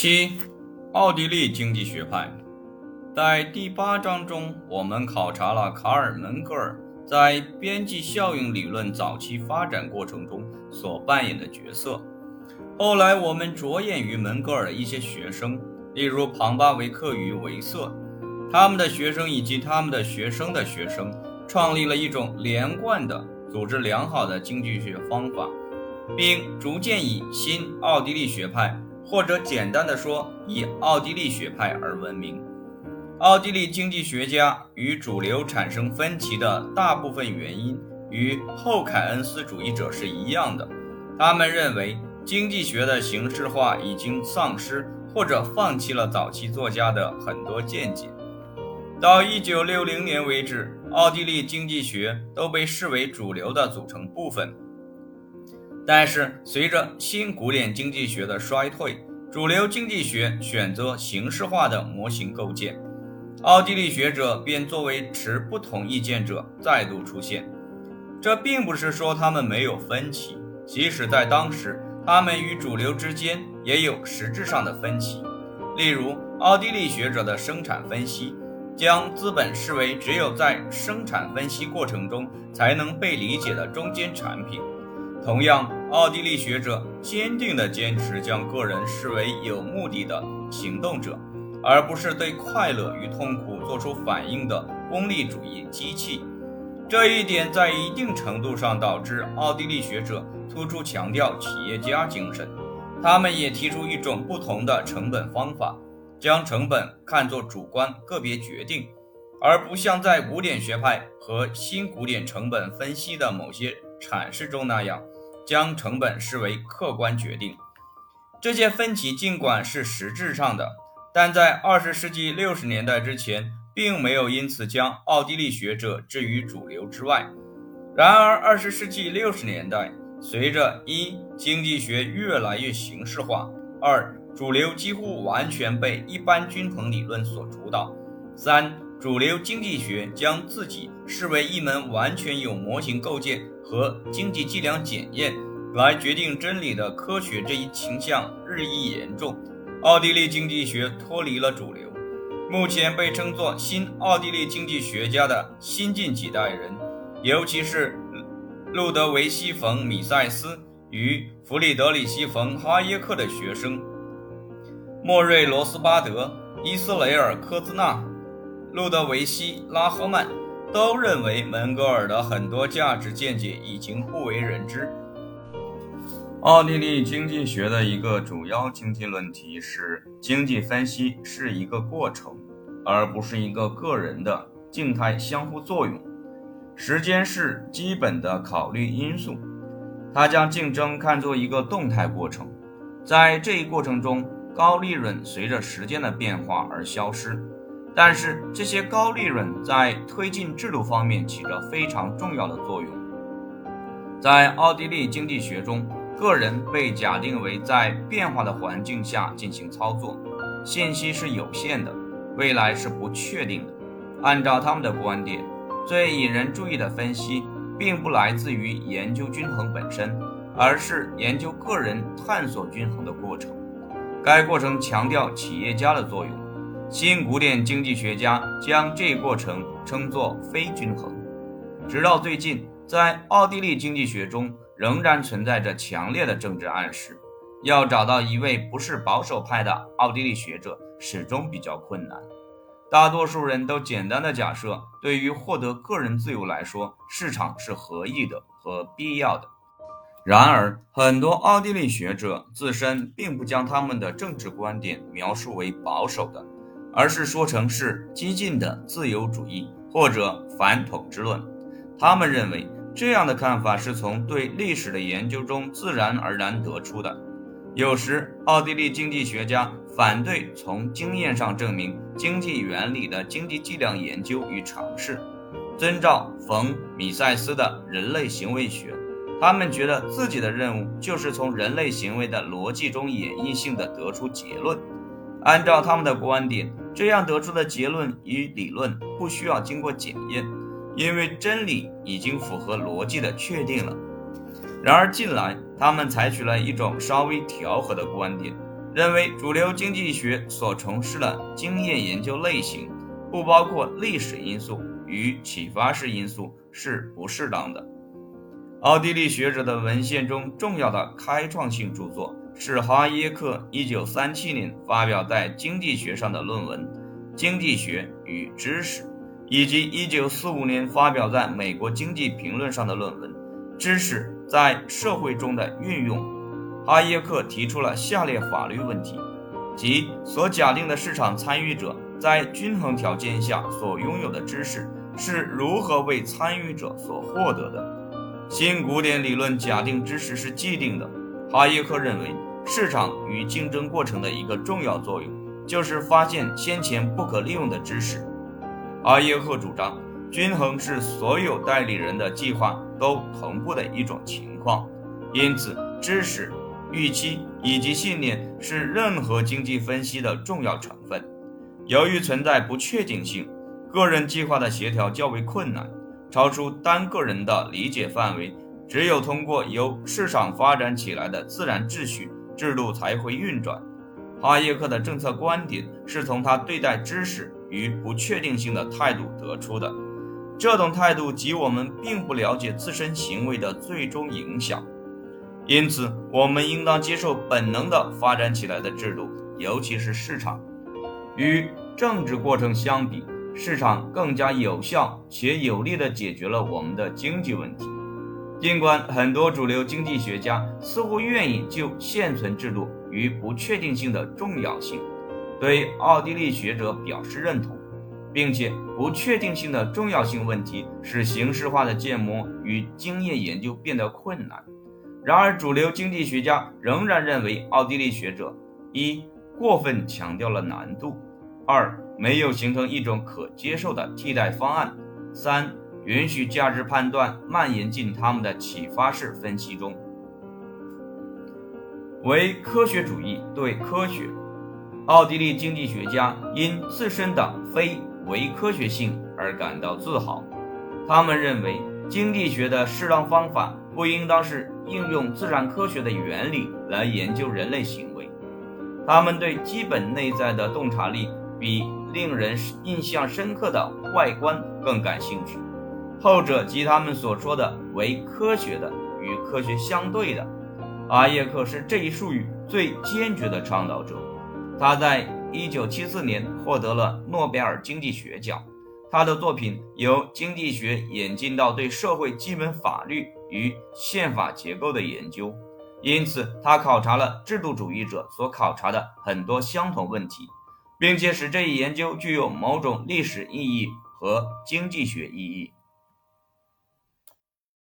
七，奥地利经济学派。在第八章中，我们考察了卡尔·门格尔在边际效应理论早期发展过程中所扮演的角色。后来，我们着眼于门格尔的一些学生，例如庞巴维克与维瑟，他们的学生以及他们的学生的学生，创立了一种连贯的、组织良好的经济学方法，并逐渐以新奥地利学派。或者简单的说，以奥地利学派而闻名。奥地利经济学家与主流产生分歧的大部分原因与后凯恩斯主义者是一样的，他们认为经济学的形式化已经丧失或者放弃了早期作家的很多见解。到一九六零年为止，奥地利经济学都被视为主流的组成部分。但是，随着新古典经济学的衰退，主流经济学选择形式化的模型构建，奥地利学者便作为持不同意见者再度出现。这并不是说他们没有分歧，即使在当时，他们与主流之间也有实质上的分歧。例如，奥地利学者的生产分析将资本视为只有在生产分析过程中才能被理解的中间产品。同样，奥地利学者坚定地坚持将个人视为有目的的行动者，而不是对快乐与痛苦做出反应的功利主义机器。这一点在一定程度上导致奥地利学者突出强调企业家精神。他们也提出一种不同的成本方法，将成本看作主观个别决定，而不像在古典学派和新古典成本分析的某些。阐释中那样，将成本视为客观决定。这些分歧尽管是实质上的，但在二十世纪六十年代之前，并没有因此将奥地利学者置于主流之外。然而，二十世纪六十年代，随着一经济学越来越形式化，二主流几乎完全被一般均衡理论所主导，三主流经济学将自己视为一门完全有模型构建。和经济计量检验来决定真理的科学这一倾向日益严重，奥地利经济学脱离了主流。目前被称作新奥地利经济学家的新近几代人，尤其是路德维希·冯·米塞斯与弗里德里希·冯·哈耶克的学生莫瑞·罗斯巴德、伊斯雷尔·科兹纳、路德维希·拉赫曼。都认为门格尔的很多价值见解已经不为人知。奥地利经济学的一个主要经济论题是：经济分析是一个过程，而不是一个个人的静态相互作用。时间是基本的考虑因素。他将竞争看作一个动态过程，在这一过程中，高利润随着时间的变化而消失。但是这些高利润在推进制度方面起着非常重要的作用。在奥地利经济学中，个人被假定为在变化的环境下进行操作，信息是有限的，未来是不确定的。按照他们的观点，最引人注意的分析并不来自于研究均衡本身，而是研究个人探索均衡的过程。该过程强调企业家的作用。新古典经济学家将这一过程称作非均衡。直到最近，在奥地利经济学中仍然存在着强烈的政治暗示。要找到一位不是保守派的奥地利学者始终比较困难。大多数人都简单的假设，对于获得个人自由来说，市场是合意的和必要的。然而，很多奥地利学者自身并不将他们的政治观点描述为保守的。而是说成是激进的自由主义或者反统治论。他们认为这样的看法是从对历史的研究中自然而然得出的。有时，奥地利经济学家反对从经验上证明经济原理的经济计量研究与尝试，遵照冯·米塞斯的人类行为学。他们觉得自己的任务就是从人类行为的逻辑中演绎性的得出结论。按照他们的观点，这样得出的结论与理论不需要经过检验，因为真理已经符合逻辑的确定了。然而近来，他们采取了一种稍微调和的观点，认为主流经济学所从事的经验研究类型不包括历史因素与启发式因素是不适当的。奥地利学者的文献中重要的开创性著作是哈耶克1937年发表在《经济学》上的论文《经济学与知识》，以及1945年发表在美国经济评论上的论文《知识在社会中的运用》。哈耶克提出了下列法律问题，即所假定的市场参与者在均衡条件下所拥有的知识是如何为参与者所获得的。新古典理论假定知识是既定的。哈耶克认为，市场与竞争过程的一个重要作用就是发现先前不可利用的知识。哈耶克主张，均衡是所有代理人的计划都同步的一种情况，因此知识。预期以及信念是任何经济分析的重要成分。由于存在不确定性，个人计划的协调较为困难，超出单个人的理解范围。只有通过由市场发展起来的自然秩序制度才会运转。哈耶克的政策观点是从他对待知识与不确定性的态度得出的。这种态度及我们并不了解自身行为的最终影响。因此，我们应当接受本能的发展起来的制度，尤其是市场。与政治过程相比，市场更加有效且有力地解决了我们的经济问题。尽管很多主流经济学家似乎愿意就现存制度与不确定性的重要性对奥地利学者表示认同，并且不确定性的重要性问题使形式化的建模与经验研究变得困难。然而，主流经济学家仍然认为，奥地利学者一过分强调了难度；二没有形成一种可接受的替代方案；三允许价值判断蔓延进他们的启发式分析中。唯科学主义对科学，奥地利经济学家因自身的非唯科学性而感到自豪。他们认为，经济学的适当方法不应当是。应用自然科学的原理来研究人类行为，他们对基本内在的洞察力比令人印象深刻的外观更感兴趣。后者即他们所说的为科学的与科学相对的。阿耶克是这一术语最坚决的倡导者。他在1974年获得了诺贝尔经济学奖。他的作品由经济学演进到对社会基本法律与宪法结构的研究，因此他考察了制度主义者所考察的很多相同问题，并且使这一研究具有某种历史意义和经济学意义。